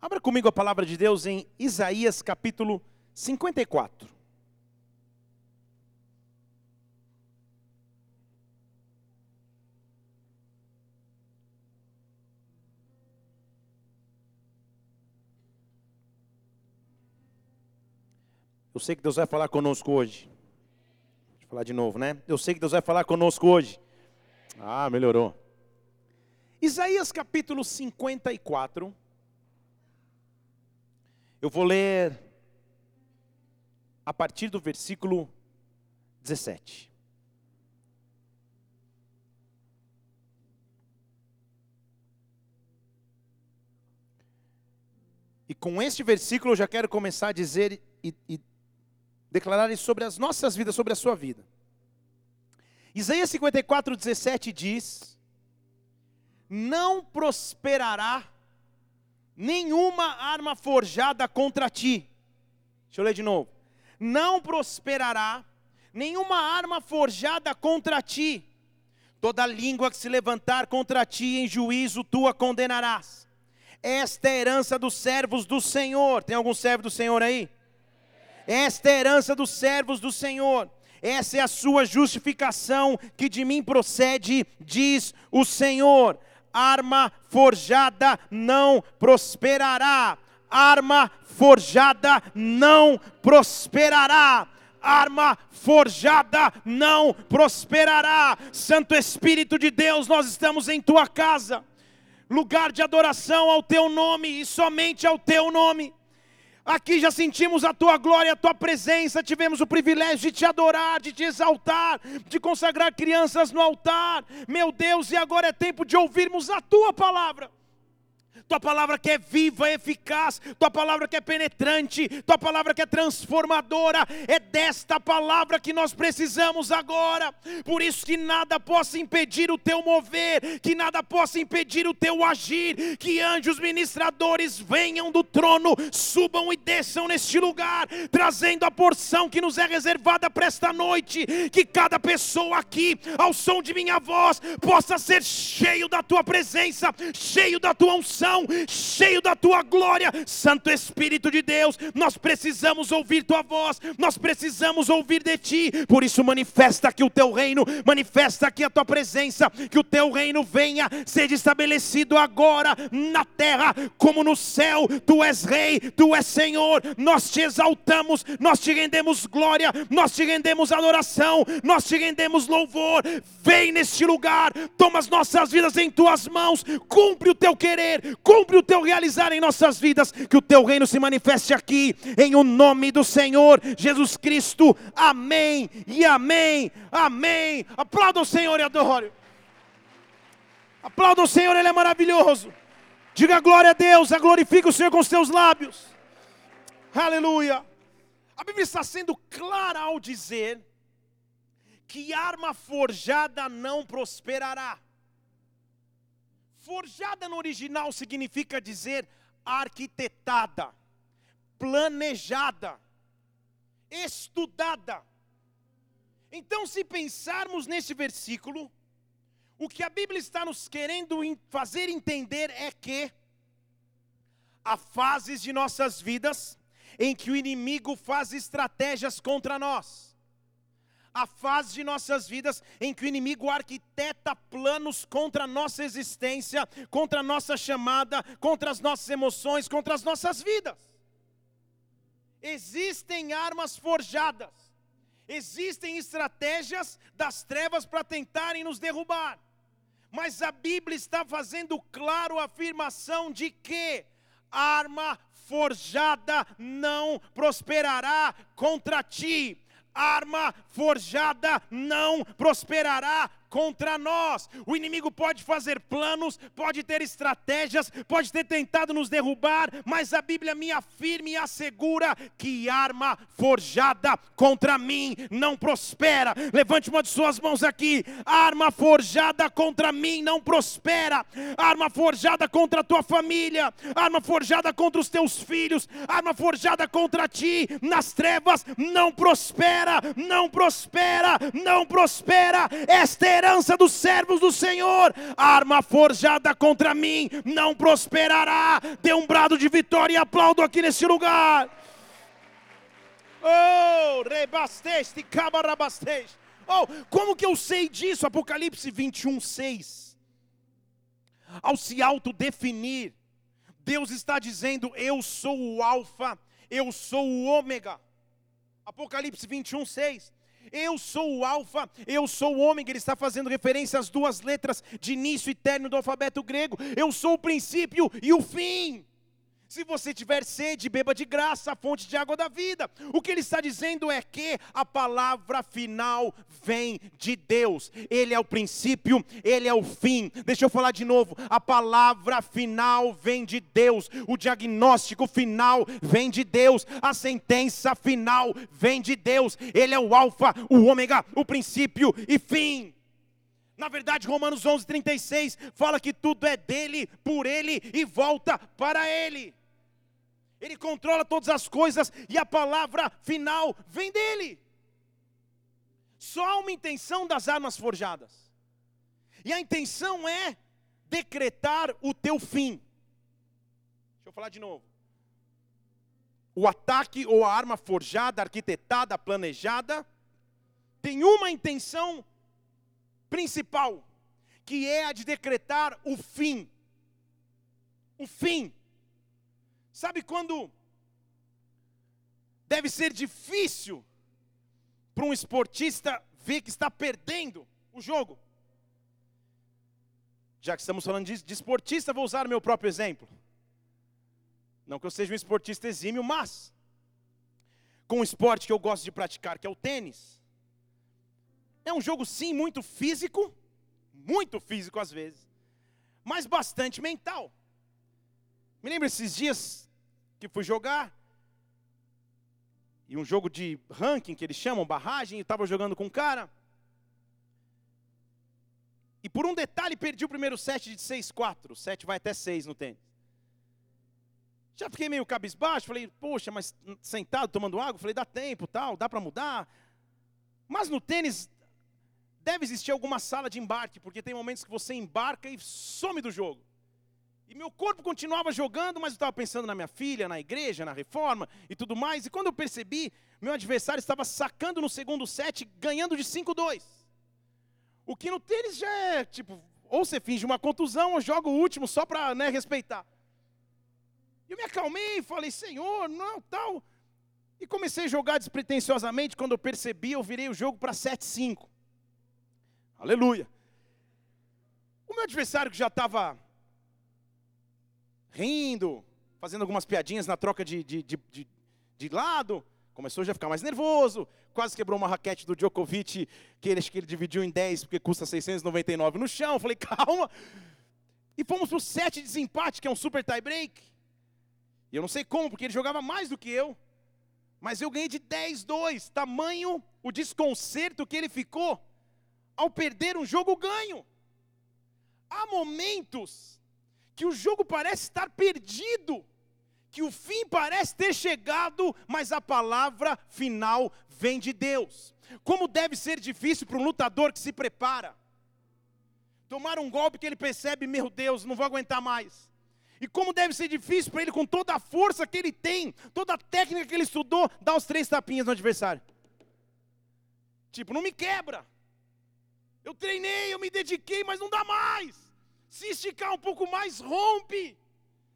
Abra comigo a palavra de Deus em Isaías capítulo 54. Eu sei que Deus vai falar conosco hoje. Deixa eu falar de novo, né? Eu sei que Deus vai falar conosco hoje. Ah, melhorou. Isaías capítulo 54. Eu vou ler a partir do versículo 17. E com este versículo eu já quero começar a dizer e, e declarar sobre as nossas vidas, sobre a sua vida. Isaías 54, 17 diz: Não prosperará nenhuma arma forjada contra ti. Deixa eu ler de novo. Não prosperará nenhuma arma forjada contra ti. Toda língua que se levantar contra ti em juízo, tu a condenarás. Esta é a herança dos servos do Senhor. Tem algum servo do Senhor aí? Esta é a herança dos servos do Senhor. Essa é a sua justificação que de mim procede, diz o Senhor arma forjada não prosperará. Arma forjada não prosperará arma forjada não prosperará. Santo Espírito de Deus, nós estamos em tua casa, lugar de adoração ao teu nome e somente ao teu nome. Aqui já sentimos a tua glória, a tua presença, tivemos o privilégio de te adorar, de te exaltar, de consagrar crianças no altar. Meu Deus, e agora é tempo de ouvirmos a tua palavra tua palavra que é viva, eficaz, tua palavra que é penetrante, tua palavra que é transformadora, é desta palavra que nós precisamos agora. Por isso que nada possa impedir o teu mover, que nada possa impedir o teu agir, que anjos ministradores venham do trono, subam e desçam neste lugar, trazendo a porção que nos é reservada para esta noite, que cada pessoa aqui, ao som de minha voz, possa ser cheio da tua presença, cheio da tua unção cheio da tua glória. Santo Espírito de Deus, nós precisamos ouvir tua voz, nós precisamos ouvir de ti. Por isso, manifesta aqui o teu reino, manifesta aqui a tua presença, que o teu reino venha ser estabelecido agora na terra como no céu. Tu és Rei, tu és Senhor. Nós te exaltamos, nós te rendemos glória, nós te rendemos adoração, nós te rendemos louvor. Vem neste lugar, toma as nossas vidas em tuas mãos, cumpre o teu querer, cumpre o teu realizar em nossas vidas, que o teu reino se manifeste aqui, em o nome do Senhor Jesus Cristo. Amém e amém, amém. Aplauda o Senhor e adore. Aplauda o Senhor, Ele é maravilhoso. Diga glória a Deus, a glorifica o Senhor com os teus lábios. Aleluia. A Bíblia está sendo clara ao dizer que arma forjada não prosperará. Forjada no original significa dizer arquitetada, planejada, estudada. Então, se pensarmos nesse versículo, o que a Bíblia está nos querendo fazer entender é que há fases de nossas vidas em que o inimigo faz estratégias contra nós a fase de nossas vidas em que o inimigo arquiteta planos contra a nossa existência, contra a nossa chamada, contra as nossas emoções, contra as nossas vidas. Existem armas forjadas, existem estratégias das trevas para tentarem nos derrubar, mas a Bíblia está fazendo claro a afirmação de que arma forjada não prosperará contra ti arma forjada não prosperará contra nós. O inimigo pode fazer planos, pode ter estratégias, pode ter tentado nos derrubar, mas a Bíblia me afirma e assegura que arma forjada contra mim não prospera. Levante uma de suas mãos aqui. Arma forjada contra mim não prospera. Arma forjada contra a tua família, arma forjada contra os teus filhos, arma forjada contra ti nas trevas não prospera, não prospera, não prospera. Esta é herança dos servos do Senhor. Arma forjada contra mim não prosperará. Dê um brado de vitória e aplaudo aqui nesse lugar. Oh, rebasteste, cabarabasteste. Oh, como que eu sei disso? Apocalipse 21, 6. Ao se autodefinir, Deus está dizendo: Eu sou o Alfa, eu sou o Ômega. Apocalipse 21, 6. Eu sou o Alfa, eu sou o Ômega. Ele está fazendo referência às duas letras de início e término do alfabeto grego. Eu sou o princípio e o fim. Se você tiver sede, beba de graça a fonte de água da vida. O que ele está dizendo é que a palavra final vem de Deus. Ele é o princípio, ele é o fim. Deixa eu falar de novo. A palavra final vem de Deus. O diagnóstico final vem de Deus. A sentença final vem de Deus. Ele é o alfa, o ômega, o princípio e fim. Na verdade, Romanos 11:36 fala que tudo é dele, por ele e volta para ele. Ele controla todas as coisas e a palavra final vem dele. Só há uma intenção das armas forjadas. E a intenção é decretar o teu fim. Deixa eu falar de novo. O ataque ou a arma forjada, arquitetada, planejada, tem uma intenção principal, que é a de decretar o fim. O fim. Sabe quando deve ser difícil para um esportista ver que está perdendo o jogo? Já que estamos falando de, de esportista, vou usar meu próprio exemplo. Não que eu seja um esportista exímio, mas com o esporte que eu gosto de praticar, que é o tênis. É um jogo, sim, muito físico, muito físico às vezes, mas bastante mental. Me lembro esses dias, que fui jogar. E um jogo de ranking que eles chamam, barragem, e estava jogando com um cara. E por um detalhe perdi o primeiro set de 6-4. O set vai até 6 no tênis. Já fiquei meio cabisbaixo, falei, poxa, mas sentado tomando água, falei, dá tempo, tal, dá para mudar. Mas no tênis deve existir alguma sala de embarque, porque tem momentos que você embarca e some do jogo. E meu corpo continuava jogando, mas eu estava pensando na minha filha, na igreja, na reforma e tudo mais. E quando eu percebi, meu adversário estava sacando no segundo set, ganhando de 5-2. O que no tênis já é, tipo, ou você finge uma contusão ou joga o último só para né, respeitar. Eu me acalmei e falei, Senhor, não, tal. E comecei a jogar despretensiosamente. Quando eu percebi, eu virei o jogo para 7-5. Aleluia. O meu adversário que já estava rindo, fazendo algumas piadinhas na troca de, de, de, de, de lado. Começou já a ficar mais nervoso, quase quebrou uma raquete do Djokovic, que ele, acho que ele dividiu em 10, porque custa 699 no chão. falei, calma. E fomos para o set de desempate, que é um super tie break. E eu não sei como, porque ele jogava mais do que eu. Mas eu ganhei de 10-2. Tamanho o desconcerto que ele ficou ao perder um jogo ganho. Há momentos que o jogo parece estar perdido, que o fim parece ter chegado, mas a palavra final vem de Deus. Como deve ser difícil para um lutador que se prepara tomar um golpe que ele percebe, meu Deus, não vou aguentar mais. E como deve ser difícil para ele, com toda a força que ele tem, toda a técnica que ele estudou, dar os três tapinhas no adversário. Tipo, não me quebra. Eu treinei, eu me dediquei, mas não dá mais. Se esticar um pouco mais, rompe.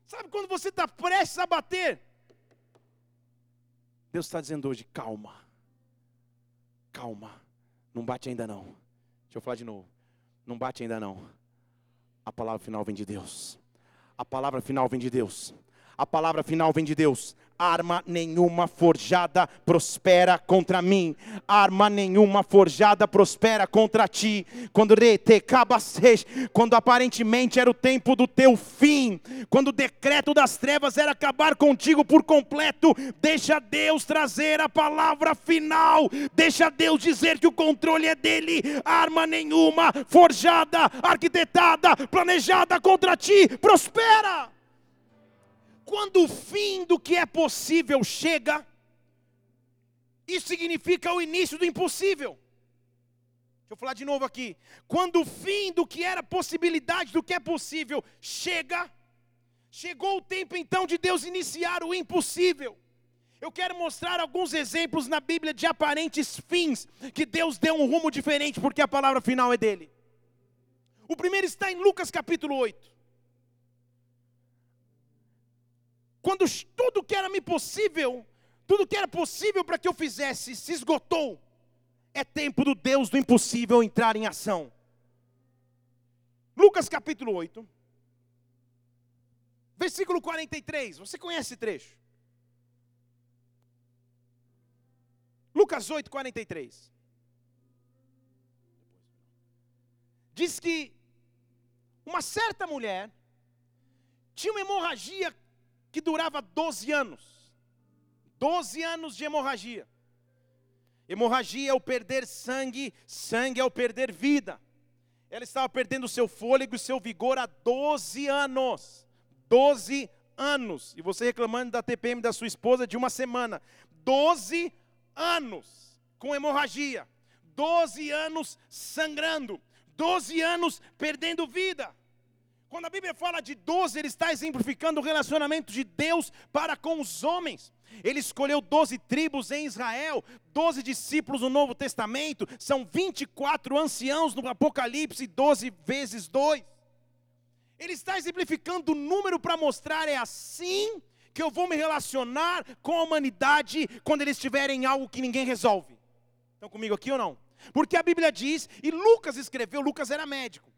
Sabe quando você está prestes a bater? Deus está dizendo hoje: calma, calma, não bate ainda não. Deixa eu falar de novo: não bate ainda não. A palavra final vem de Deus. A palavra final vem de Deus. A palavra final vem de Deus arma nenhuma forjada prospera contra mim, arma nenhuma forjada prospera contra ti. Quando quando aparentemente era o tempo do teu fim, quando o decreto das trevas era acabar contigo por completo, deixa Deus trazer a palavra final, deixa Deus dizer que o controle é dele, arma nenhuma forjada, arquitetada, planejada contra ti prospera. Quando o fim do que é possível chega, isso significa o início do impossível. Deixa eu falar de novo aqui. Quando o fim do que era possibilidade, do que é possível, chega, chegou o tempo então de Deus iniciar o impossível. Eu quero mostrar alguns exemplos na Bíblia de aparentes fins que Deus deu um rumo diferente, porque a palavra final é dele. O primeiro está em Lucas capítulo 8. Quando tudo que era me possível, tudo que era possível para que eu fizesse se esgotou, é tempo do Deus do impossível entrar em ação. Lucas capítulo 8, versículo 43. Você conhece esse trecho? Lucas 8, 43. Diz que uma certa mulher tinha uma hemorragia que durava 12 anos. 12 anos de hemorragia. Hemorragia é o perder sangue, sangue é o perder vida. Ela estava perdendo seu fôlego e seu vigor há 12 anos. 12 anos. E você reclamando da TPM da sua esposa de uma semana. 12 anos com hemorragia. 12 anos sangrando. 12 anos perdendo vida. Quando a Bíblia fala de 12, ele está exemplificando o relacionamento de Deus para com os homens. Ele escolheu 12 tribos em Israel, 12 discípulos no Novo Testamento, são 24 anciãos no Apocalipse, 12 vezes 2. Ele está exemplificando o número para mostrar é assim que eu vou me relacionar com a humanidade quando eles tiverem algo que ninguém resolve. Estão comigo aqui ou não? Porque a Bíblia diz, e Lucas escreveu, Lucas era médico.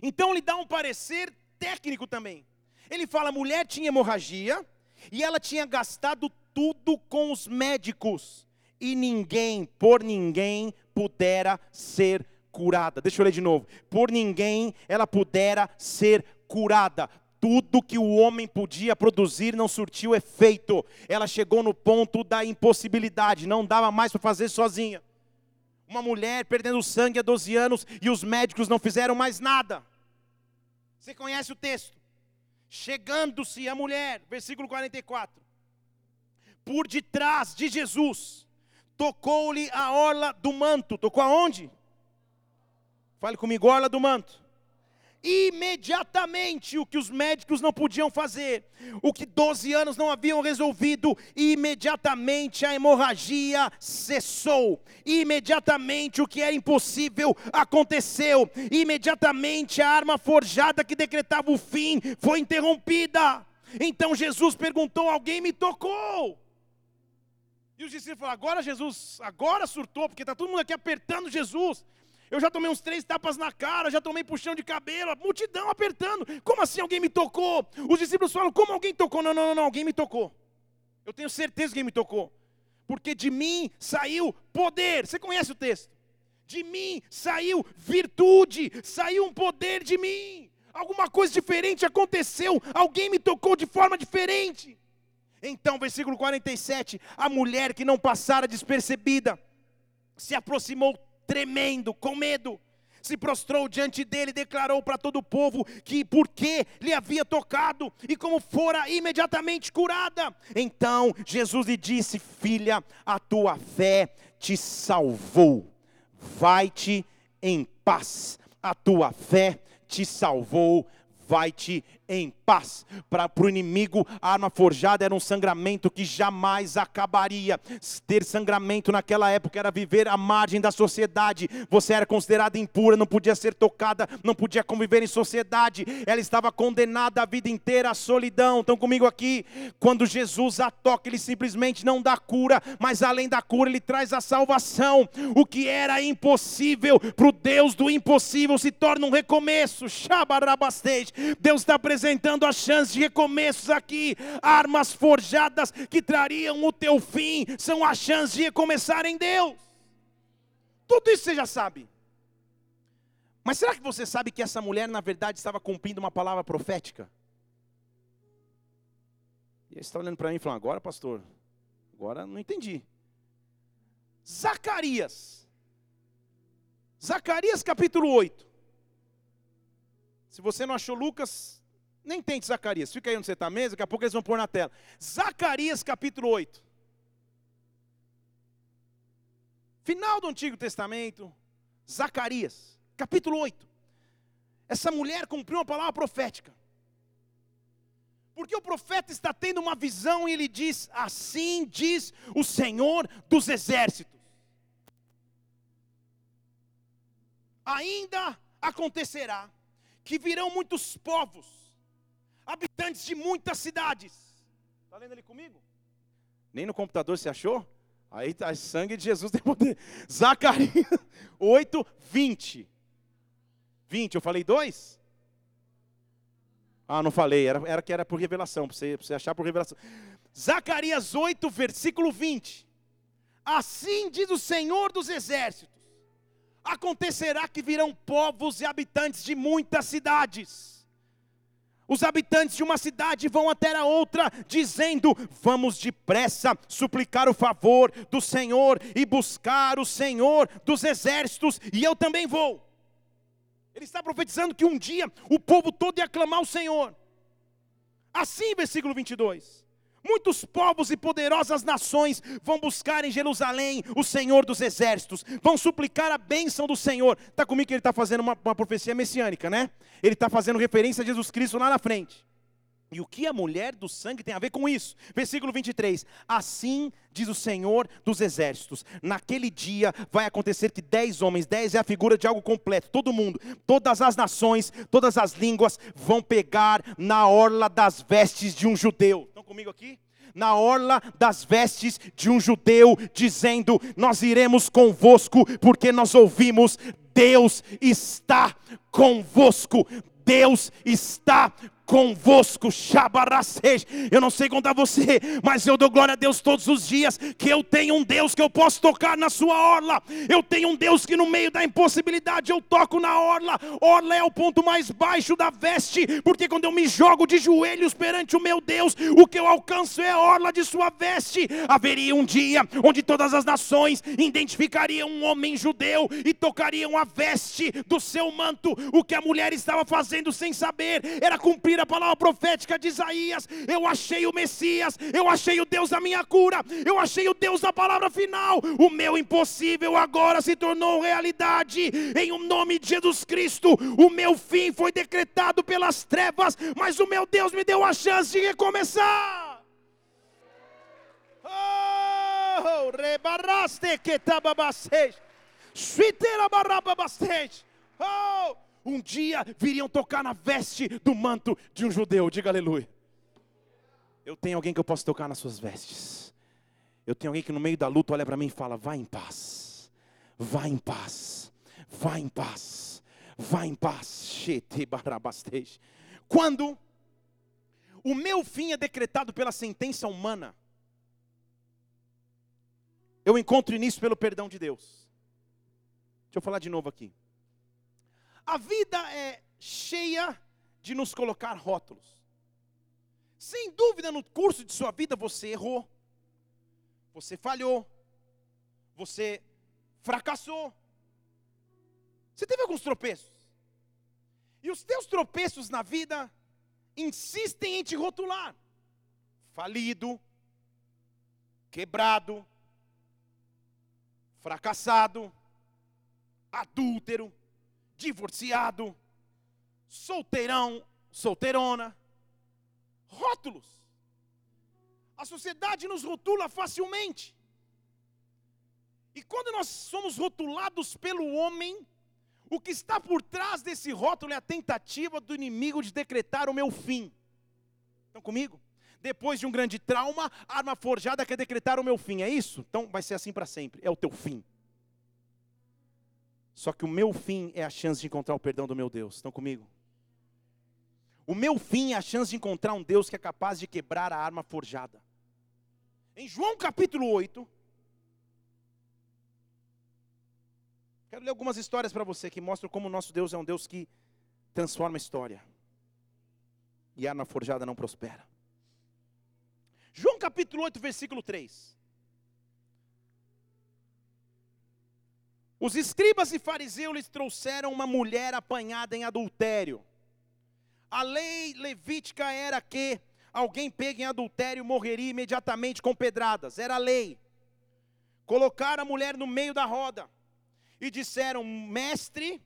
Então ele dá um parecer técnico também. Ele fala: a mulher tinha hemorragia e ela tinha gastado tudo com os médicos e ninguém, por ninguém, pudera ser curada. Deixa eu ler de novo. Por ninguém ela pudera ser curada. Tudo que o homem podia produzir não surtiu efeito. Ela chegou no ponto da impossibilidade, não dava mais para fazer sozinha uma mulher perdendo sangue há 12 anos e os médicos não fizeram mais nada. Você conhece o texto? Chegando-se a mulher, versículo 44, por detrás de Jesus, tocou-lhe a orla do manto. Tocou aonde? Fale comigo, orla do manto imediatamente o que os médicos não podiam fazer, o que 12 anos não haviam resolvido, imediatamente a hemorragia cessou, imediatamente o que era impossível aconteceu, imediatamente a arma forjada que decretava o fim foi interrompida. Então Jesus perguntou: Alguém me tocou? E os discípulos falaram: Agora Jesus, agora surtou, porque está todo mundo aqui apertando Jesus. Eu já tomei uns três tapas na cara, já tomei puxão de cabelo, multidão apertando. Como assim alguém me tocou? Os discípulos falam: Como alguém tocou? Não, não, não, não, alguém me tocou. Eu tenho certeza que alguém me tocou. Porque de mim saiu poder. Você conhece o texto? De mim saiu virtude, saiu um poder de mim. Alguma coisa diferente aconteceu, alguém me tocou de forma diferente. Então, versículo 47, a mulher que não passara despercebida se aproximou tremendo, com medo, se prostrou diante dele e declarou para todo o povo que por que lhe havia tocado e como fora imediatamente curada. Então Jesus lhe disse: Filha, a tua fé te salvou. Vai-te em paz. A tua fé te salvou. Vai-te em paz. Para o inimigo, a arma forjada era um sangramento que jamais acabaria. Ter sangramento naquela época era viver à margem da sociedade. Você era considerada impura, não podia ser tocada, não podia conviver em sociedade. Ela estava condenada a vida inteira à solidão. Estão comigo aqui? Quando Jesus a toca, ele simplesmente não dá cura, mas além da cura, ele traz a salvação. O que era impossível para o Deus do impossível se torna um recomeço. Deus está presente apresentando a chance de recomeços aqui. Armas forjadas que trariam o teu fim são a chance de recomeçar em Deus. Tudo isso você já sabe. Mas será que você sabe que essa mulher, na verdade, estava cumprindo uma palavra profética? E você está olhando para mim e falando, agora, pastor, agora não entendi. Zacarias. Zacarias capítulo 8. Se você não achou Lucas, nem tente Zacarias, fica aí onde você está mesmo, daqui a pouco eles vão pôr na tela. Zacarias capítulo 8. Final do Antigo Testamento, Zacarias, capítulo 8. Essa mulher cumpriu uma palavra profética. Porque o profeta está tendo uma visão e ele diz: Assim diz o Senhor dos exércitos. Ainda acontecerá que virão muitos povos, habitantes de muitas cidades. Está lendo ali comigo? Nem no computador se achou? Aí está sangue de Jesus tem poder. Zacarias 8, 20. 20, eu falei dois? Ah, não falei, era, era que era por revelação, para você, você achar por revelação. Zacarias 8, versículo 20. Assim diz o Senhor dos exércitos: acontecerá que virão povos e habitantes de muitas cidades. Os habitantes de uma cidade vão até a outra, dizendo: Vamos depressa suplicar o favor do Senhor e buscar o Senhor dos exércitos, e eu também vou. Ele está profetizando que um dia o povo todo ia clamar ao Senhor. Assim, versículo 22. Muitos povos e poderosas nações vão buscar em Jerusalém o Senhor dos exércitos, vão suplicar a bênção do Senhor. Está comigo que ele está fazendo uma, uma profecia messiânica, né? Ele está fazendo referência a Jesus Cristo lá na frente. E o que a mulher do sangue tem a ver com isso? Versículo 23. Assim diz o Senhor dos exércitos: naquele dia vai acontecer que dez homens, dez é a figura de algo completo, todo mundo, todas as nações, todas as línguas vão pegar na orla das vestes de um judeu. Estão comigo aqui? na orla das vestes de um judeu, dizendo: Nós iremos convosco, porque nós ouvimos, Deus está convosco. Deus está convosco, Shabaracej. Eu não sei contar você, mas eu dou glória a Deus todos os dias que eu tenho um Deus que eu posso tocar na sua orla. Eu tenho um Deus que no meio da impossibilidade eu toco na orla. Orla é o ponto mais baixo da veste, porque quando eu me jogo de joelhos perante o meu Deus, o que eu alcanço é a orla de sua veste. Haveria um dia onde todas as nações identificariam um homem judeu e tocariam a veste do seu manto. O que a mulher estava fazendo sem saber era cumprir a palavra profética de Isaías. Eu achei o Messias, eu achei o Deus da minha cura, eu achei o Deus da palavra final. O meu impossível agora se tornou realidade. Em o nome de Jesus Cristo, o meu fim foi decretado pelas trevas, mas o meu Deus me deu a chance de recomeçar. Oh, rebaraste que tababastej. Suitera barababastej. Oh, um dia viriam tocar na veste do manto de um judeu. Diga aleluia. Eu tenho alguém que eu posso tocar nas suas vestes. Eu tenho alguém que no meio da luta olha para mim e fala: Vá em paz, vá em paz, vá em paz, vá em paz. Quando o meu fim é decretado pela sentença humana, eu encontro nisso pelo perdão de Deus. Deixa eu falar de novo aqui. A vida é cheia de nos colocar rótulos. Sem dúvida, no curso de sua vida você errou, você falhou, você fracassou. Você teve alguns tropeços. E os teus tropeços na vida insistem em te rotular. Falido, quebrado, fracassado, adúltero, divorciado, solteirão, solteirona. Rótulos. A sociedade nos rotula facilmente. E quando nós somos rotulados pelo homem, o que está por trás desse rótulo é a tentativa do inimigo de decretar o meu fim. Estão comigo? Depois de um grande trauma, arma forjada quer decretar o meu fim. É isso? Então vai ser assim para sempre. É o teu fim. Só que o meu fim é a chance de encontrar o perdão do meu Deus. Estão comigo? O meu fim é a chance de encontrar um Deus que é capaz de quebrar a arma forjada. Em João capítulo 8, quero ler algumas histórias para você que mostram como o nosso Deus é um Deus que transforma a história. E a arma forjada não prospera. João capítulo 8, versículo 3. Os escribas e fariseus lhes trouxeram uma mulher apanhada em adultério. A lei levítica era que alguém pego em adultério morreria imediatamente com pedradas, era a lei. Colocaram a mulher no meio da roda e disseram: Mestre,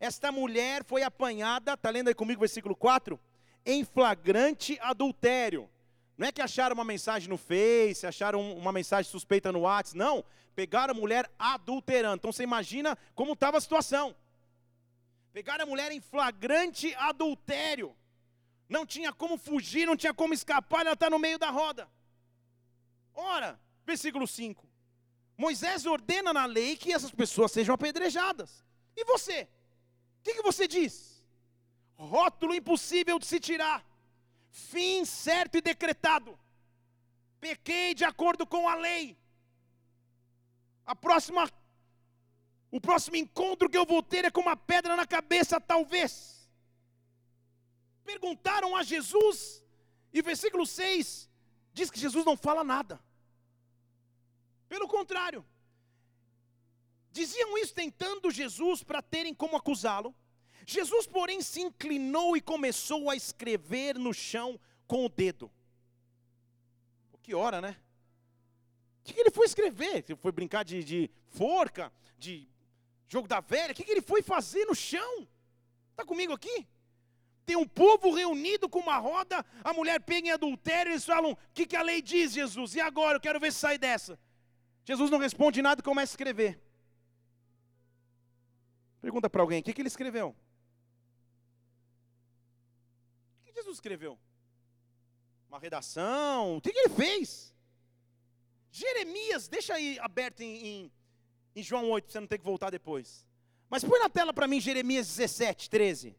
esta mulher foi apanhada, está lendo aí comigo o versículo 4? Em flagrante adultério. Não é que acharam uma mensagem no Face, acharam uma mensagem suspeita no WhatsApp, não. Pegaram a mulher adulterando. Então você imagina como estava a situação. Pegaram a mulher em flagrante adultério. Não tinha como fugir, não tinha como escapar, ela está no meio da roda. Ora, versículo 5. Moisés ordena na lei que essas pessoas sejam apedrejadas. E você? O que, que você diz? Rótulo impossível de se tirar. Fim certo e decretado. Pequei de acordo com a lei. A próxima o próximo encontro que eu vou ter é com uma pedra na cabeça, talvez. Perguntaram a Jesus, e versículo 6 diz que Jesus não fala nada. Pelo contrário, diziam isso tentando Jesus para terem como acusá-lo. Jesus, porém, se inclinou e começou a escrever no chão com o dedo. Que hora, né? O que ele foi escrever? Ele foi brincar de, de forca, de jogo da velha? O que ele foi fazer no chão? Está comigo aqui? Tem um povo reunido com uma roda, a mulher pega em adultério, eles falam: O que, que a lei diz, Jesus? E agora? Eu quero ver se sai dessa. Jesus não responde nada e começa a escrever. Pergunta para alguém: o que, que ele escreveu? Jesus escreveu? Uma redação? O que, que ele fez? Jeremias, deixa aí aberto em, em, em João 8, para você não ter que voltar depois. Mas põe na tela para mim Jeremias 17, 13.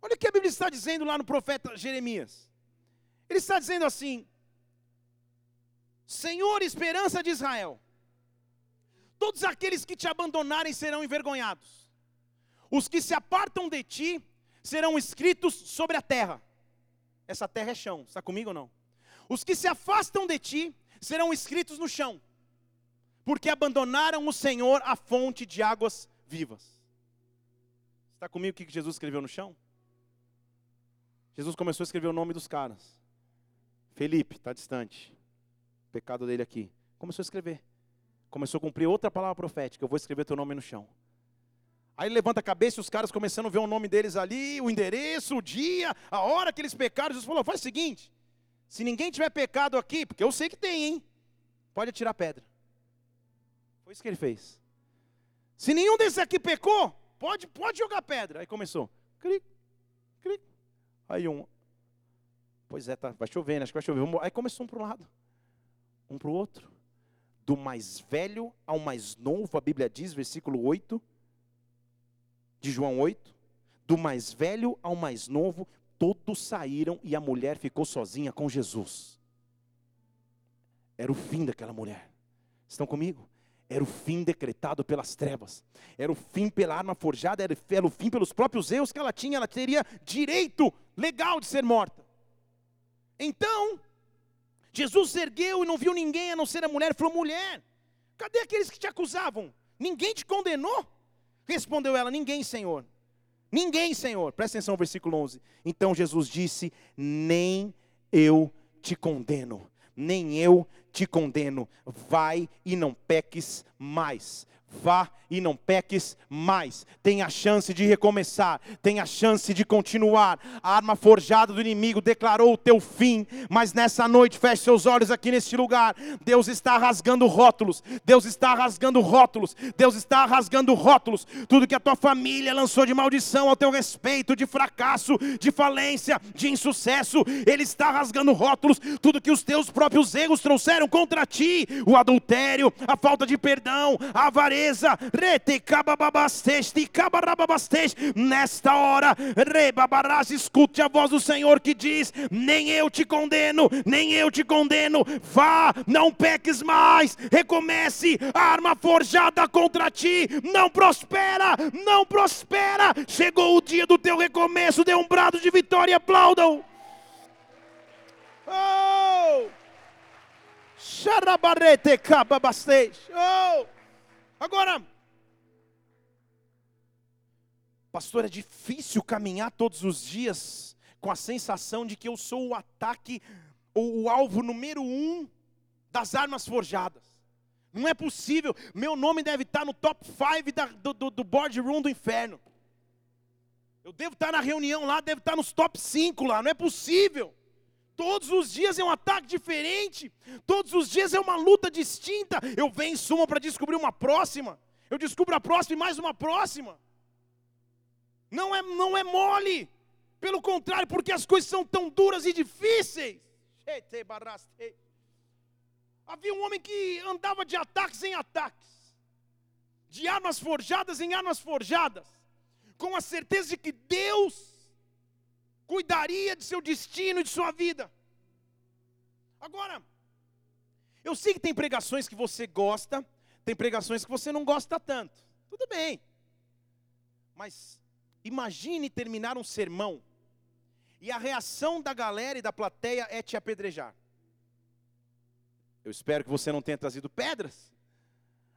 Olha o que a Bíblia está dizendo lá no profeta Jeremias. Ele está dizendo assim: Senhor, esperança de Israel, todos aqueles que te abandonarem serão envergonhados, os que se apartam de ti serão escritos sobre a terra. Essa terra é chão, está comigo ou não? Os que se afastam de ti serão escritos no chão porque abandonaram o Senhor, a fonte de águas vivas. Está comigo o que Jesus escreveu no chão? Jesus começou a escrever o nome dos caras. Felipe, está distante. Pecado dele aqui. Começou a escrever. Começou a cumprir outra palavra profética. Eu vou escrever teu nome no chão. Aí levanta a cabeça e os caras começando a ver o nome deles ali, o endereço, o dia, a hora que eles pecaram. Jesus falou: faz o seguinte: se ninguém tiver pecado aqui, porque eu sei que tem, hein? Pode atirar pedra. Foi isso que ele fez. Se nenhum desses aqui pecou, pode, pode jogar pedra. Aí começou. Cric, cric. Aí um. Pois é, tá, vai chover, né? Acho que vai chover. Aí começou um para um lado, um para o outro. Do mais velho ao mais novo, a Bíblia diz, versículo 8, de João 8. Do mais velho ao mais novo, todos saíram e a mulher ficou sozinha com Jesus. Era o fim daquela mulher. Estão comigo? Era o fim decretado pelas trevas, era o fim pela arma forjada, era, o fim pelos próprios erros que ela tinha, ela teria direito legal de ser morta. Então, Jesus ergueu e não viu ninguém a não ser a mulher, falou: mulher, cadê aqueles que te acusavam? Ninguém te condenou? Respondeu ela: Ninguém, Senhor. Ninguém, Senhor. Presta atenção no versículo 11. Então Jesus disse: Nem eu te condeno, nem eu te condeno. Vai e não peques mais. Vá e não peques mais. Tem a chance de recomeçar, tem a chance de continuar. A arma forjada do inimigo declarou o teu fim, mas nessa noite, feche seus olhos aqui neste lugar. Deus está rasgando rótulos, Deus está rasgando rótulos, Deus está rasgando rótulos. Tudo que a tua família lançou de maldição ao teu respeito, de fracasso, de falência, de insucesso, Ele está rasgando rótulos. Tudo que os teus próprios erros trouxeram contra ti, o adultério, a falta de perdão, a avareza. Nesta hora, rebabarás, escute a voz do Senhor que diz: Nem eu te condeno, nem eu te condeno. Vá, não peques mais. Recomece a arma forjada contra ti. Não prospera, não prospera. Chegou o dia do teu recomeço. Dê um brado de vitória, aplaudam. Oh! Xarabarete cababastej. Oh! Agora, pastor, é difícil caminhar todos os dias com a sensação de que eu sou o ataque ou o alvo número um das armas forjadas. Não é possível. Meu nome deve estar no top 5 do, do, do boardroom do inferno. Eu devo estar na reunião lá, devo estar nos top 5 lá. Não é possível. Todos os dias é um ataque diferente. Todos os dias é uma luta distinta. Eu venço uma para descobrir uma próxima. Eu descubro a próxima e mais uma próxima. Não é, não é mole. Pelo contrário, porque as coisas são tão duras e difíceis. Havia um homem que andava de ataques em ataques, de armas forjadas em armas forjadas, com a certeza de que Deus cuidaria de seu destino e de sua vida. Agora, eu sei que tem pregações que você gosta, tem pregações que você não gosta tanto. Tudo bem. Mas imagine terminar um sermão e a reação da galera e da plateia é te apedrejar. Eu espero que você não tenha trazido pedras.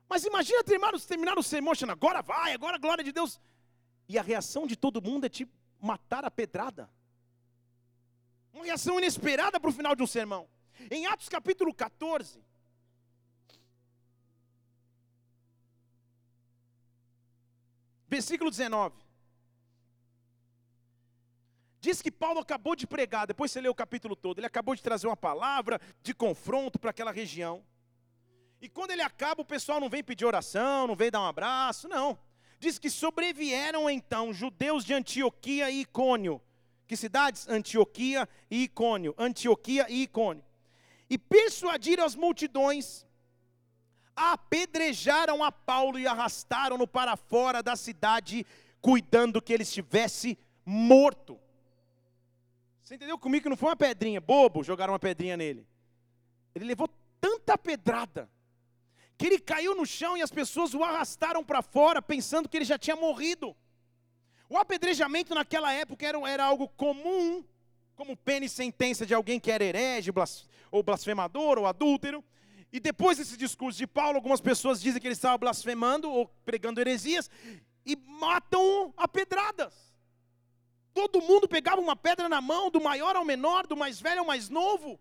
Mas imagina terminar, terminar o sermão achando, agora vai, agora glória de Deus. E a reação de todo mundo é te matar a pedrada. Uma reação inesperada para o final de um sermão. Em Atos capítulo 14, versículo 19. Diz que Paulo acabou de pregar, depois você lê o capítulo todo, ele acabou de trazer uma palavra de confronto para aquela região. E quando ele acaba, o pessoal não vem pedir oração, não vem dar um abraço, não. Diz que sobrevieram então judeus de Antioquia e Icônio. Que cidades? Antioquia e Icônio. Antioquia e Icônio. E persuadiram as multidões, apedrejaram a Paulo e arrastaram-no para fora da cidade, cuidando que ele estivesse morto. Você entendeu comigo que não foi uma pedrinha, bobo, jogaram uma pedrinha nele. Ele levou tanta pedrada que ele caiu no chão e as pessoas o arrastaram para fora, pensando que ele já tinha morrido. O apedrejamento naquela época era, era algo comum, como pena e sentença de alguém que era herege, blas, ou blasfemador, ou adúltero. E depois desse discurso de Paulo, algumas pessoas dizem que ele estava blasfemando ou pregando heresias e matam a pedradas. Todo mundo pegava uma pedra na mão, do maior ao menor, do mais velho ao mais novo,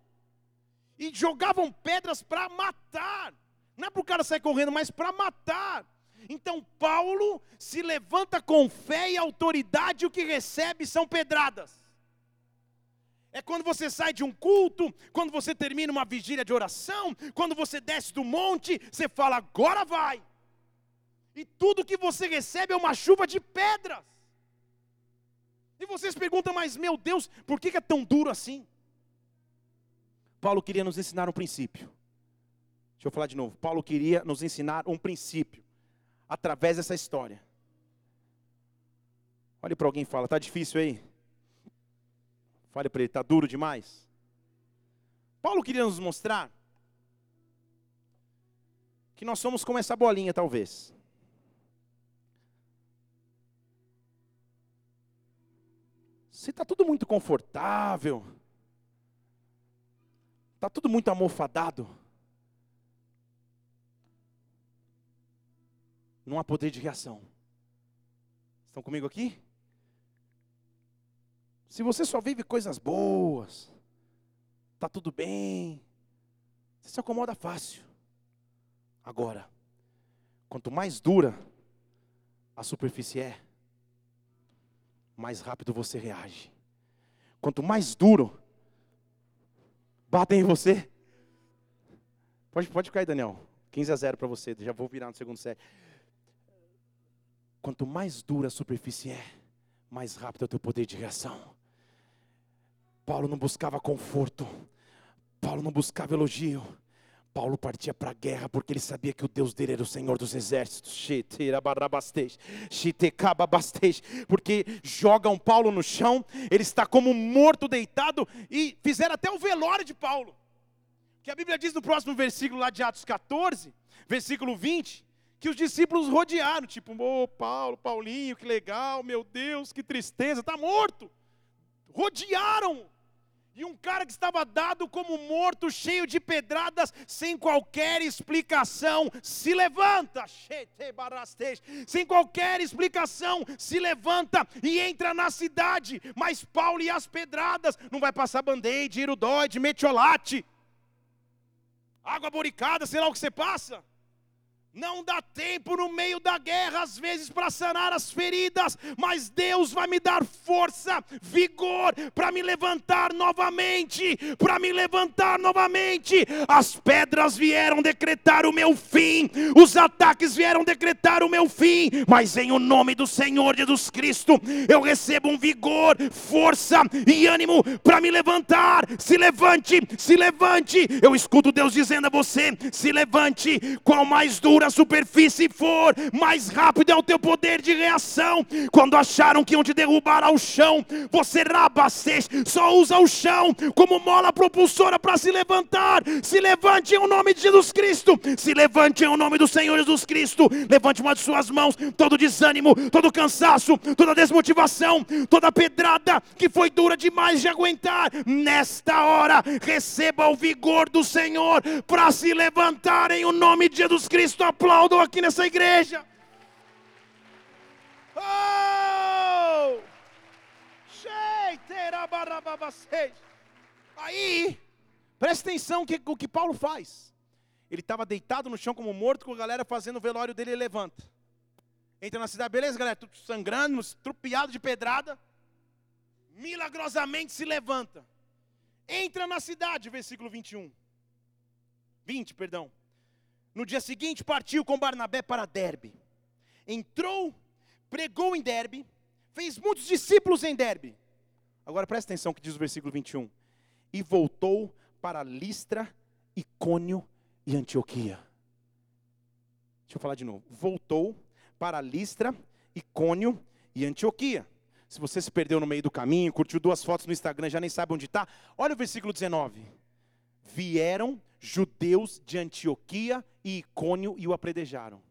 e jogavam pedras para matar. Não é para o cara sair correndo, mas para matar. Então Paulo se levanta com fé e autoridade, o que recebe são pedradas. É quando você sai de um culto, quando você termina uma vigília de oração, quando você desce do monte, você fala, agora vai. E tudo que você recebe é uma chuva de pedras. E vocês perguntam, mas meu Deus, por que é tão duro assim? Paulo queria nos ensinar um princípio. Deixa eu falar de novo. Paulo queria nos ensinar um princípio através dessa história. Olhe para alguém e fala: está difícil aí? Fale para ele: está duro demais? Paulo queria nos mostrar que nós somos como essa bolinha, talvez. Se está tudo muito confortável, está tudo muito amofadado, não há poder de reação. Estão comigo aqui? Se você só vive coisas boas, está tudo bem, você se acomoda fácil. Agora, quanto mais dura a superfície é, mais rápido você reage. Quanto mais duro batem em você. Pode, pode cair, Daniel. 15 a 0 para você. Já vou virar no segundo set. Quanto mais dura a superfície é, mais rápido é o teu poder de reação. Paulo não buscava conforto. Paulo não buscava elogio. Paulo partia para a guerra porque ele sabia que o Deus dele era o Senhor dos exércitos. Porque jogam Paulo no chão, ele está como morto deitado e fizeram até o velório de Paulo. Que a Bíblia diz no próximo versículo lá de Atos 14, versículo 20, que os discípulos rodearam, tipo, ô oh, Paulo, Paulinho, que legal, meu Deus, que tristeza, está morto. Rodearam e um cara que estava dado como morto, cheio de pedradas, sem qualquer explicação, se levanta, sem qualquer explicação, se levanta e entra na cidade. Mas Paulo e as pedradas, não vai passar band-aid, irudóide, metiolate, água boricada, sei lá o que você passa. Não dá tempo no meio da guerra, às vezes, para sanar as feridas, mas Deus vai me dar força, vigor, para me levantar novamente, para me levantar novamente. As pedras vieram decretar o meu fim, os ataques vieram decretar o meu fim, mas em o nome do Senhor Jesus Cristo, eu recebo um vigor, força e ânimo para me levantar. Se levante, se levante. Eu escuto Deus dizendo a você: se levante, qual mais duro a superfície for, mais rápido é o teu poder de reação. Quando acharam que iam te derrubar ao chão, você rabacês, só usa o chão como mola propulsora para se levantar. Se levante em nome de Jesus Cristo. Se levante em nome do Senhor Jesus Cristo. Levante uma de suas mãos, todo desânimo, todo cansaço, toda desmotivação, toda pedrada que foi dura demais de aguentar. Nesta hora, receba o vigor do Senhor para se levantar em o nome de Jesus Cristo aplaudam aqui nessa igreja. Oh! Aí, presta atenção que, o que Paulo faz. Ele estava deitado no chão como morto, com a galera fazendo o velório dele, ele levanta. Entra na cidade, beleza, galera? Tudo sangrando, trupiado de pedrada. Milagrosamente se levanta. Entra na cidade, versículo 21. 20, perdão. No dia seguinte, partiu com Barnabé para Derbe. Entrou, pregou em Derbe, fez muitos discípulos em Derbe. Agora presta atenção que diz o versículo 21. E voltou para Listra, Icônio e Antioquia. Deixa eu falar de novo. Voltou para Listra, Icônio e Antioquia. Se você se perdeu no meio do caminho, curtiu duas fotos no Instagram, já nem sabe onde está, olha o versículo 19. Vieram judeus de Antioquia e Icônio e o apredejaram.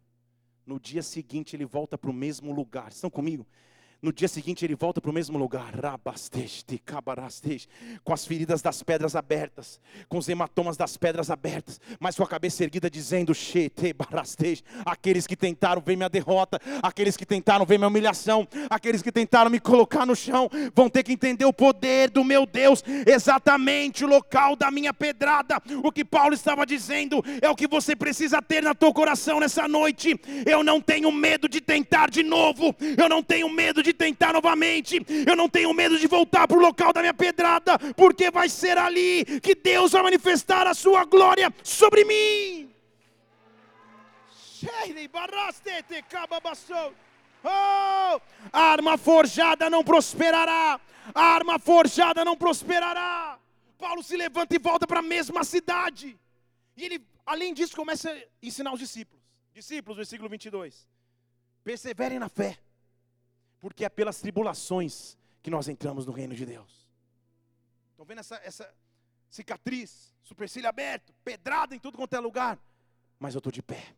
No dia seguinte ele volta para o mesmo lugar. Estão comigo? No dia seguinte ele volta para o mesmo lugar, com as feridas das pedras abertas, com os hematomas das pedras abertas, mas com a cabeça erguida dizendo: aqueles que tentaram ver minha derrota, aqueles que tentaram ver minha humilhação, aqueles que tentaram me colocar no chão, vão ter que entender o poder do meu Deus, exatamente o local da minha pedrada. O que Paulo estava dizendo é o que você precisa ter na teu coração nessa noite. Eu não tenho medo de tentar de novo, eu não tenho medo de de tentar novamente. Eu não tenho medo de voltar para o local da minha pedrada, porque vai ser ali que Deus vai manifestar a sua glória sobre mim. Oh, arma forjada não prosperará. arma forjada não prosperará. Paulo se levanta e volta para a mesma cidade. E ele, além disso, começa a ensinar os discípulos. Discípulos, versículo 22. Perseverem na fé porque é pelas tribulações que nós entramos no reino de Deus. Estão vendo essa, essa cicatriz, supercílio aberto, pedrada em tudo quanto é lugar. Mas eu estou de pé,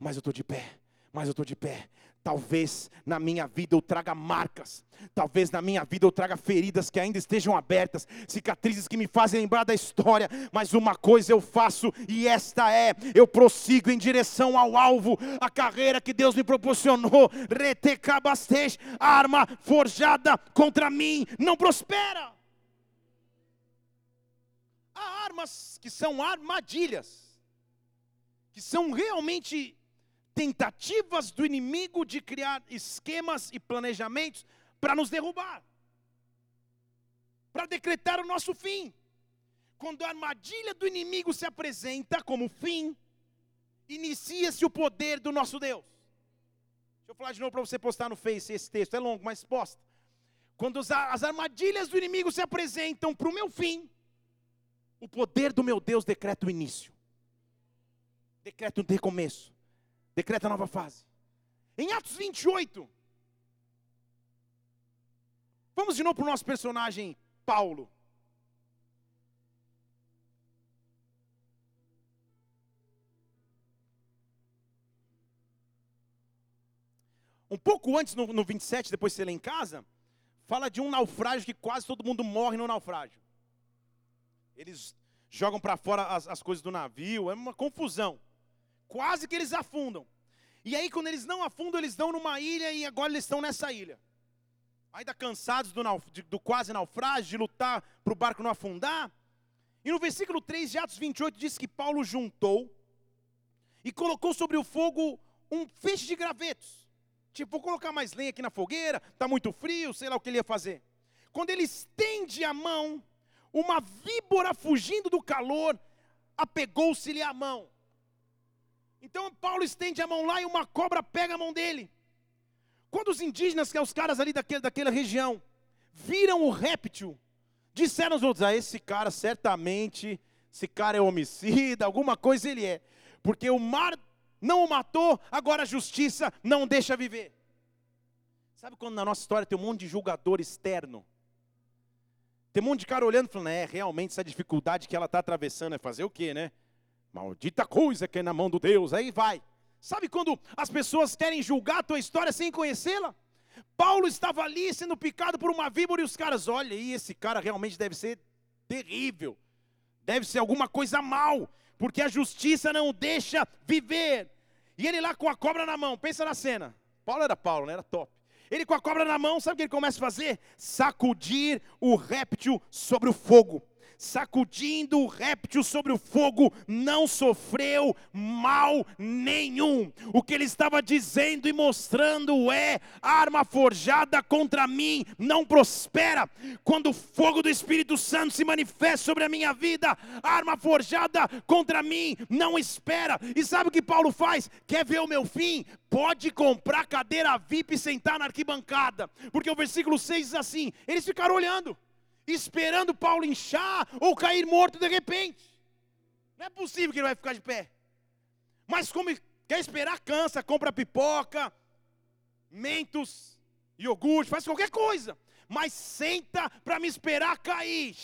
mas eu estou de pé, mas eu estou de pé. Talvez na minha vida eu traga marcas, talvez na minha vida eu traga feridas que ainda estejam abertas, cicatrizes que me fazem lembrar da história, mas uma coisa eu faço e esta é: eu prossigo em direção ao alvo, a carreira que Deus me proporcionou. Retecabastej, arma forjada contra mim não prospera. Há armas que são armadilhas, que são realmente tentativas do inimigo de criar esquemas e planejamentos para nos derrubar, para decretar o nosso fim. Quando a armadilha do inimigo se apresenta como fim, inicia-se o poder do nosso Deus. Deixa eu falar de novo para você postar no Face esse texto, é longo, mas posta. Quando as armadilhas do inimigo se apresentam para o meu fim, o poder do meu Deus decreta o início, decreta o recomeço decreta nova fase. Em Atos 28, vamos de novo para o nosso personagem Paulo. Um pouco antes, no, no 27, depois você lê em casa, fala de um naufrágio que quase todo mundo morre no naufrágio. Eles jogam para fora as, as coisas do navio, é uma confusão. Quase que eles afundam. E aí, quando eles não afundam, eles estão numa ilha e agora eles estão nessa ilha. Ainda cansados do, do quase naufrágio, de lutar para o barco não afundar. E no versículo 3 de Atos 28 diz que Paulo juntou e colocou sobre o fogo um feixe de gravetos. Tipo, vou colocar mais lenha aqui na fogueira, está muito frio, sei lá o que ele ia fazer. Quando ele estende a mão, uma víbora fugindo do calor apegou-se-lhe a mão. Então Paulo estende a mão lá e uma cobra pega a mão dele. Quando os indígenas, que são os caras ali daquele, daquela região, viram o réptil, disseram aos outros: ah, esse cara certamente, esse cara é homicida, alguma coisa ele é. Porque o mar não o matou, agora a justiça não deixa viver. Sabe quando na nossa história tem um monte de julgador externo? Tem um monte de cara olhando e falando, é, realmente essa dificuldade que ela está atravessando é fazer o quê, né? Maldita coisa que é na mão do Deus, aí vai. Sabe quando as pessoas querem julgar a tua história sem conhecê-la? Paulo estava ali sendo picado por uma víbora e os caras, olha aí, esse cara realmente deve ser terrível, deve ser alguma coisa mal, porque a justiça não deixa viver. E ele lá com a cobra na mão, pensa na cena. Paulo era Paulo, né? Era top. Ele com a cobra na mão, sabe o que ele começa a fazer? Sacudir o réptil sobre o fogo sacudindo o réptil sobre o fogo, não sofreu mal nenhum. O que ele estava dizendo e mostrando é: arma forjada contra mim não prospera. Quando o fogo do Espírito Santo se manifesta sobre a minha vida, arma forjada contra mim não espera. E sabe o que Paulo faz? Quer ver o meu fim? Pode comprar cadeira VIP e sentar na arquibancada, porque o versículo 6 diz assim: eles ficaram olhando esperando Paulo inchar ou cair morto de repente. Não é possível que ele vai ficar de pé. Mas como quer esperar, cansa, compra pipoca, mentos, iogurte, faz qualquer coisa. Mas senta para me esperar cair.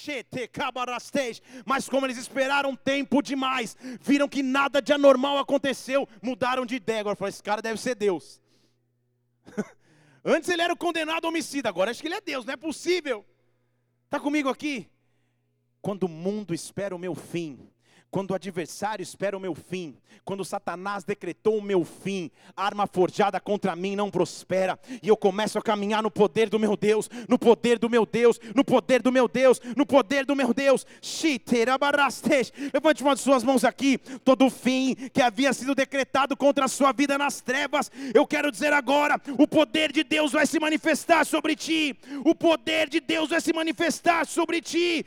Mas como eles esperaram tempo demais, viram que nada de anormal aconteceu, mudaram de ideia. Agora falaram, esse cara deve ser Deus. Antes ele era o condenado homicida, agora acho que ele é Deus, não é possível. Está comigo aqui? Quando o mundo espera o meu fim, quando o adversário espera o meu fim, quando Satanás decretou o meu fim, arma forjada contra mim não prospera, e eu começo a caminhar no poder do meu Deus, no poder do meu Deus, no poder do meu Deus, no poder do meu Deus. Levante uma de suas mãos aqui, todo fim que havia sido decretado contra a sua vida nas trevas, eu quero dizer agora: o poder de Deus vai se manifestar sobre ti, o poder de Deus vai se manifestar sobre ti.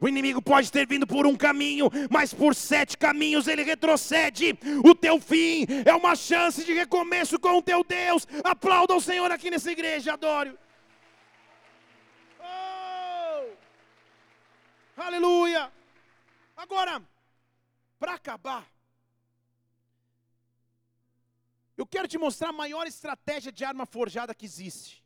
O inimigo inimigo pode ter vindo por um caminho, mas por sete caminhos ele retrocede. O teu fim é uma chance de recomeço com o teu Deus. Aplauda o Senhor aqui nessa igreja, adoro. Oh! Aleluia! Agora, para acabar, eu quero te mostrar a maior estratégia de arma forjada que existe.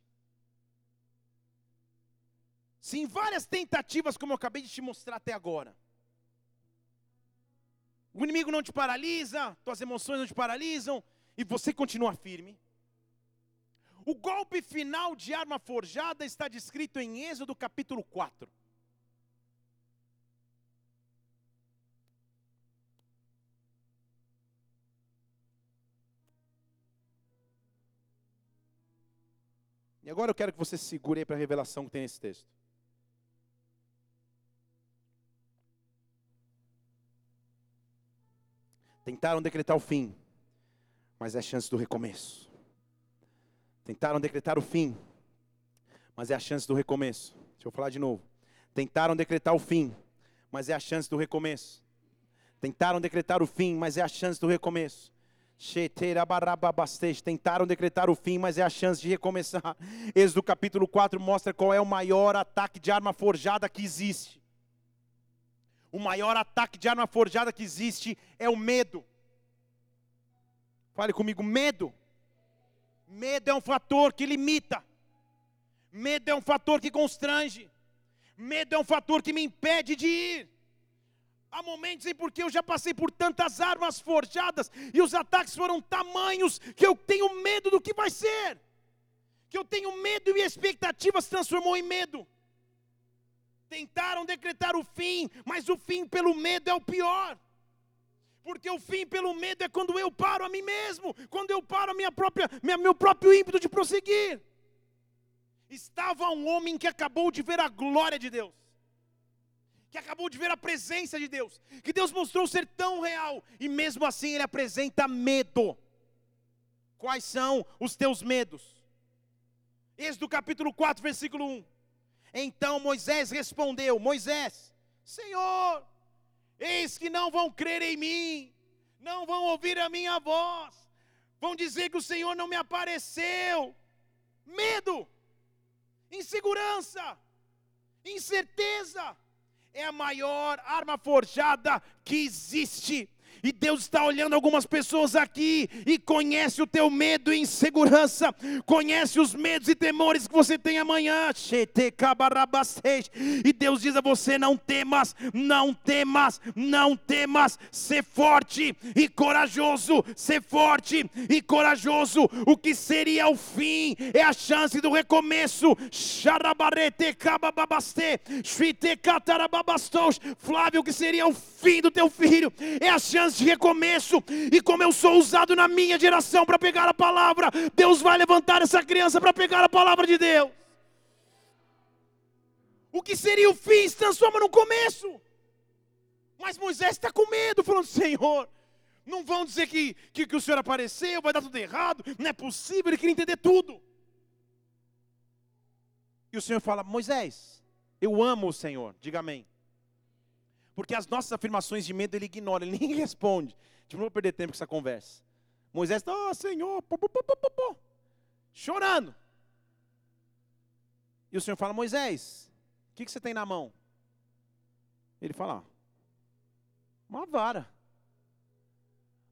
Se em várias tentativas, como eu acabei de te mostrar até agora, o inimigo não te paralisa, tuas emoções não te paralisam e você continua firme. O golpe final de arma forjada está descrito em Êxodo capítulo 4. E agora eu quero que você segure para a revelação que tem nesse texto. Tentaram decretar o fim, mas é a chance do recomeço. Tentaram decretar o fim, mas é a chance do recomeço. Deixa eu falar de novo. Tentaram decretar o fim, mas é a chance do recomeço. Tentaram decretar o fim, mas é a chance do recomeço. Tentaram decretar o fim, mas é a chance de recomeçar. Êxodo capítulo 4 mostra qual é o maior ataque de arma forjada que existe o maior ataque de arma forjada que existe é o medo. Fale comigo, medo. Medo é um fator que limita. Medo é um fator que constrange. Medo é um fator que me impede de ir. Há momentos em porque eu já passei por tantas armas forjadas e os ataques foram tamanhos que eu tenho medo do que vai ser. Que eu tenho medo e a expectativa se transformou em medo. Tentaram decretar o fim, mas o fim pelo medo é o pior. Porque o fim pelo medo é quando eu paro a mim mesmo, quando eu paro a minha própria, minha, meu próprio ímpeto de prosseguir. Estava um homem que acabou de ver a glória de Deus, que acabou de ver a presença de Deus, que Deus mostrou ser tão real, e mesmo assim ele apresenta medo. Quais são os teus medos? Êxodo capítulo 4, versículo 1. Então Moisés respondeu: Moisés, Senhor, eis que não vão crer em mim, não vão ouvir a minha voz, vão dizer que o Senhor não me apareceu. Medo, insegurança, incerteza é a maior arma forjada que existe. E Deus está olhando algumas pessoas aqui e conhece o teu medo e insegurança, conhece os medos e temores que você tem amanhã. E Deus diz a você: não temas, não temas, não temas, ser forte e corajoso, ser forte e corajoso. O que seria o fim é a chance do recomeço. Flávio, o que seria o fim do teu filho é a chance de recomeço. E como eu sou usado na minha geração para pegar a palavra, Deus vai levantar essa criança para pegar a palavra de Deus. O que seria o fim se transforma no começo. Mas Moisés está com medo, falando: Senhor, não vão dizer que, que, que o Senhor apareceu, vai dar tudo errado, não é possível, ele queria entender tudo. E o Senhor fala: Moisés, eu amo o Senhor, diga amém. Porque as nossas afirmações de medo ele ignora, ele nem responde. Tipo, não vou perder tempo com essa conversa. Moisés está, oh, Senhor, pô, pô, pô, chorando. E o Senhor fala, Moisés, o que, que você tem na mão? Ele fala, ah, uma vara.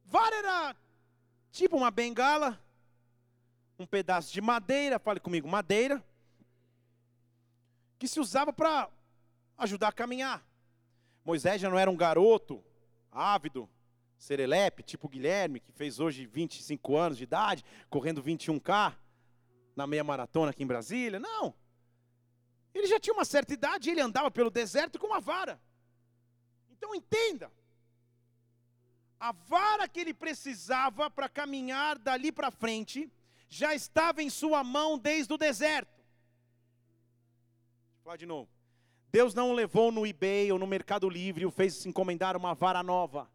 Vara era tipo uma bengala, um pedaço de madeira, fale comigo, madeira, que se usava para ajudar a caminhar. Moisés já não era um garoto ávido, serelepe, tipo Guilherme, que fez hoje 25 anos de idade, correndo 21K na meia maratona aqui em Brasília. Não. Ele já tinha uma certa idade e ele andava pelo deserto com uma vara. Então entenda. A vara que ele precisava para caminhar dali para frente já estava em sua mão desde o deserto. Vou falar de novo. Deus não o levou no eBay ou no Mercado Livre e o fez encomendar uma vara nova.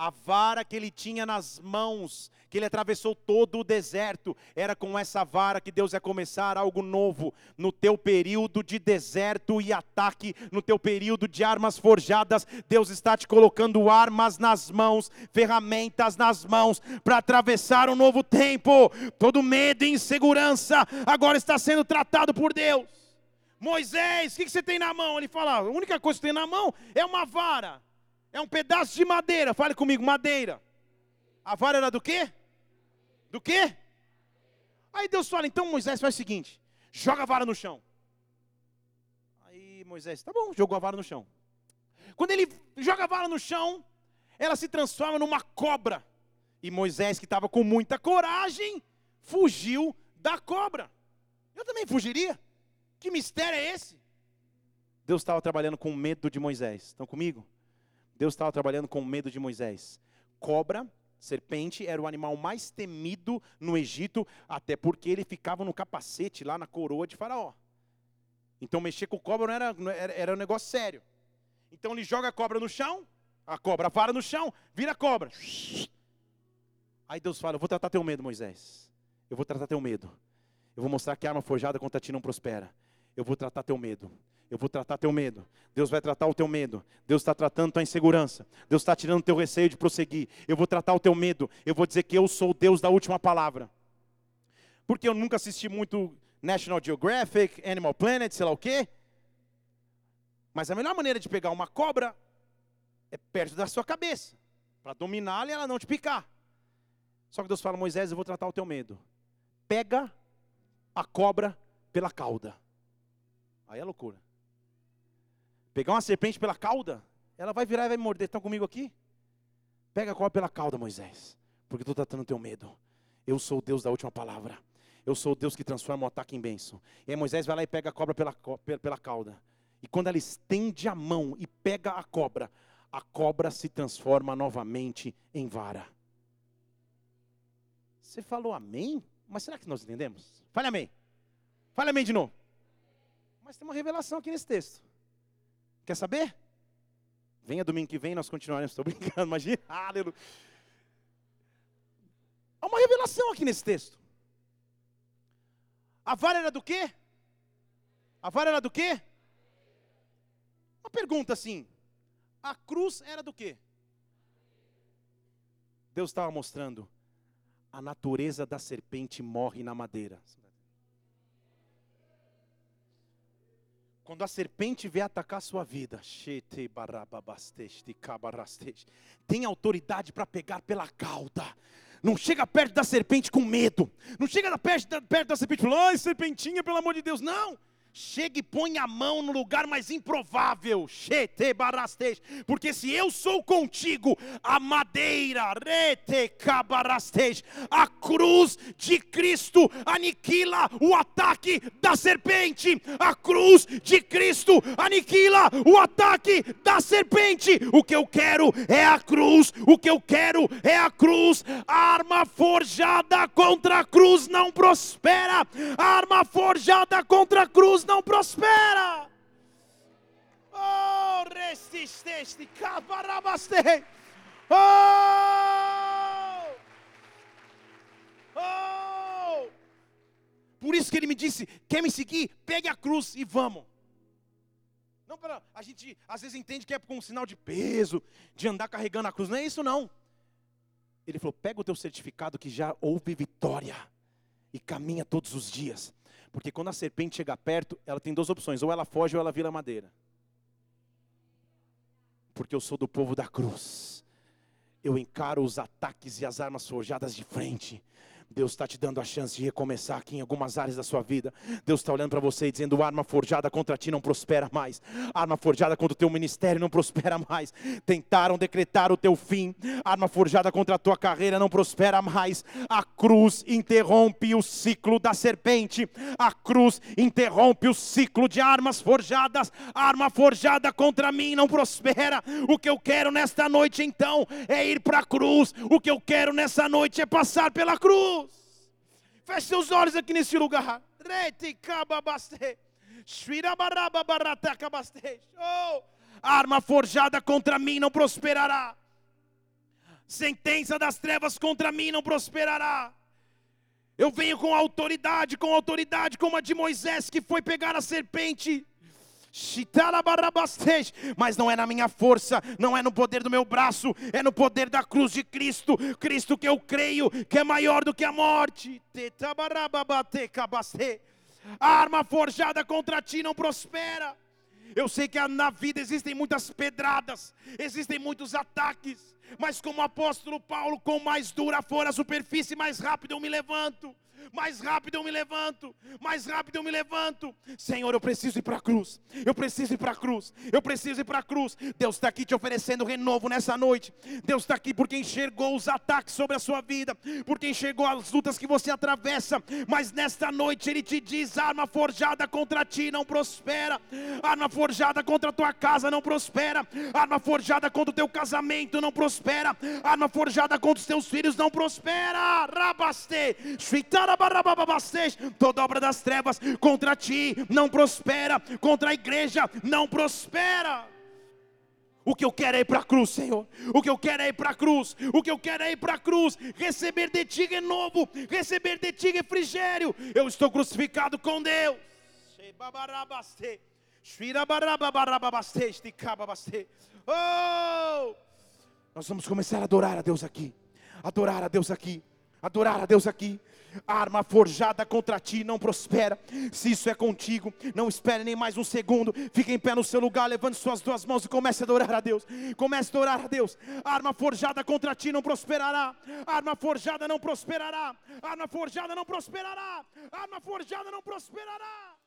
A vara que ele tinha nas mãos, que ele atravessou todo o deserto, era com essa vara que Deus ia começar algo novo no teu período de deserto e ataque, no teu período de armas forjadas. Deus está te colocando armas nas mãos, ferramentas nas mãos para atravessar um novo tempo. Todo medo e insegurança agora está sendo tratado por Deus. Moisés, o que, você tem na mão? Ele fala: a única coisa que tem na mão é uma vara, é um pedaço de madeira. Fale comigo, madeira. A vara era do quê? Do quê? Aí Deus fala: então Moisés faz o seguinte: joga a vara no chão. Aí Moisés, tá bom, jogou a vara no chão. Quando ele joga a vara no chão, ela se transforma numa cobra. E Moisés, que estava com muita coragem, fugiu da cobra. Eu também fugiria. Que mistério é esse? Deus estava trabalhando com medo de Moisés. Estão comigo? Deus estava trabalhando com medo de Moisés. Cobra, serpente, era o animal mais temido no Egito, até porque ele ficava no capacete, lá na coroa de Faraó. Então mexer com cobra não era, não era, era um negócio sério. Então ele joga a cobra no chão, a cobra vara no chão, vira cobra. Aí Deus fala: Eu vou tratar teu medo, Moisés. Eu vou tratar teu medo. Eu vou mostrar que a arma forjada contra ti não prospera eu vou tratar teu medo. Eu vou tratar teu medo. Deus vai tratar o teu medo. Deus está tratando tua insegurança. Deus está tirando teu receio de prosseguir. Eu vou tratar o teu medo. Eu vou dizer que eu sou o Deus da última palavra. Porque eu nunca assisti muito National Geographic, Animal Planet, sei lá o quê. Mas a melhor maneira de pegar uma cobra é perto da sua cabeça. Para dominá-la e ela não te picar. Só que Deus fala, Moisés, eu vou tratar o teu medo. Pega a cobra pela cauda. Aí é loucura. Pegar uma serpente pela cauda, ela vai virar e vai morder. Estão comigo aqui? Pega a cobra pela cauda, Moisés, porque estou tratando o teu medo. Eu sou o Deus da última palavra. Eu sou o Deus que transforma o ataque em bênção. E aí Moisés vai lá e pega a cobra pela, pela cauda. E quando ela estende a mão e pega a cobra, a cobra se transforma novamente em vara. Você falou amém? Mas será que nós entendemos? Fale amém. Fale amém de novo. Mas tem uma revelação aqui nesse texto. Quer saber? Venha domingo que vem, nós continuaremos. Estou brincando, imagina. Aleluia. Há uma revelação aqui nesse texto. A vara era do quê? A vara era do quê? Uma pergunta assim. A cruz era do quê? Deus estava mostrando. A natureza da serpente morre na madeira. Quando a serpente vier atacar a sua vida, tem autoridade para pegar pela cauda. Não chega perto da serpente com medo. Não chega perto da, perto da serpente falando, ai, serpentinha, pelo amor de Deus. Não. Chega e põe a mão no lugar mais improvável. Porque se eu sou contigo, a madeira, a cruz de Cristo aniquila o ataque da serpente. A cruz de Cristo aniquila o ataque da serpente. O que eu quero é a cruz. O que eu quero é a cruz. A arma forjada contra a cruz não prospera. A arma forjada contra a cruz não prospera. Oh, resisteste, caparabastei. Oh! Oh! Por isso que ele me disse: quer me seguir? Pegue a cruz e vamos. Não para a gente às vezes entende que é com um sinal de peso, de andar carregando a cruz. Não é isso não. Ele falou: pega o teu certificado que já houve vitória e caminha todos os dias. Porque quando a serpente chega perto, ela tem duas opções: ou ela foge ou ela vira madeira. Porque eu sou do povo da cruz. Eu encaro os ataques e as armas forjadas de frente. Deus está te dando a chance de recomeçar aqui em algumas áreas da sua vida. Deus está olhando para você e dizendo: arma forjada contra ti não prospera mais, arma forjada contra o teu ministério não prospera mais. Tentaram decretar o teu fim, arma forjada contra a tua carreira não prospera mais. A cruz interrompe o ciclo da serpente, a cruz interrompe o ciclo de armas forjadas. Arma forjada contra mim não prospera. O que eu quero nesta noite então é ir para a cruz, o que eu quero nessa noite é passar pela cruz. Feche seus olhos aqui nesse lugar. Oh, arma forjada contra mim não prosperará. Sentença das trevas contra mim não prosperará. Eu venho com autoridade, com autoridade como a de Moisés que foi pegar a serpente mas não é na minha força, não é no poder do meu braço, é no poder da cruz de Cristo, Cristo que eu creio que é maior do que a morte. A arma forjada contra ti não prospera. Eu sei que na vida existem muitas pedradas, existem muitos ataques, mas como o apóstolo Paulo, com mais dura for a superfície, mais rápido eu me levanto mais rápido eu me levanto, mais rápido eu me levanto. Senhor, eu preciso ir para a cruz, eu preciso ir para a cruz, eu preciso ir para a cruz. Deus está aqui te oferecendo renovo nessa noite. Deus está aqui porque enxergou os ataques sobre a sua vida, porque enxergou as lutas que você atravessa. Mas nesta noite Ele te diz: arma forjada contra ti não prospera, arma forjada contra a tua casa não prospera, arma forjada contra o teu casamento não prospera, arma forjada contra os teus filhos não prospera. Rabaste, toda obra das trevas contra ti não prospera, contra a igreja não prospera. O que eu quero é ir para a cruz, Senhor. O que eu quero é ir para a cruz. O que eu quero é ir para a cruz. Receber de ti renovo. Receber de ti refrigério. Eu estou crucificado com Deus. Oh! Nós vamos começar a adorar a Deus aqui. Adorar a Deus aqui. Adorar a Deus aqui. Arma forjada contra ti não prospera. Se isso é contigo, não espere nem mais um segundo. Fique em pé no seu lugar, levante suas duas mãos e comece a adorar a Deus. Comece a adorar a Deus. Arma forjada contra ti não prosperará. Arma forjada não prosperará. Arma forjada não prosperará. Arma forjada não prosperará.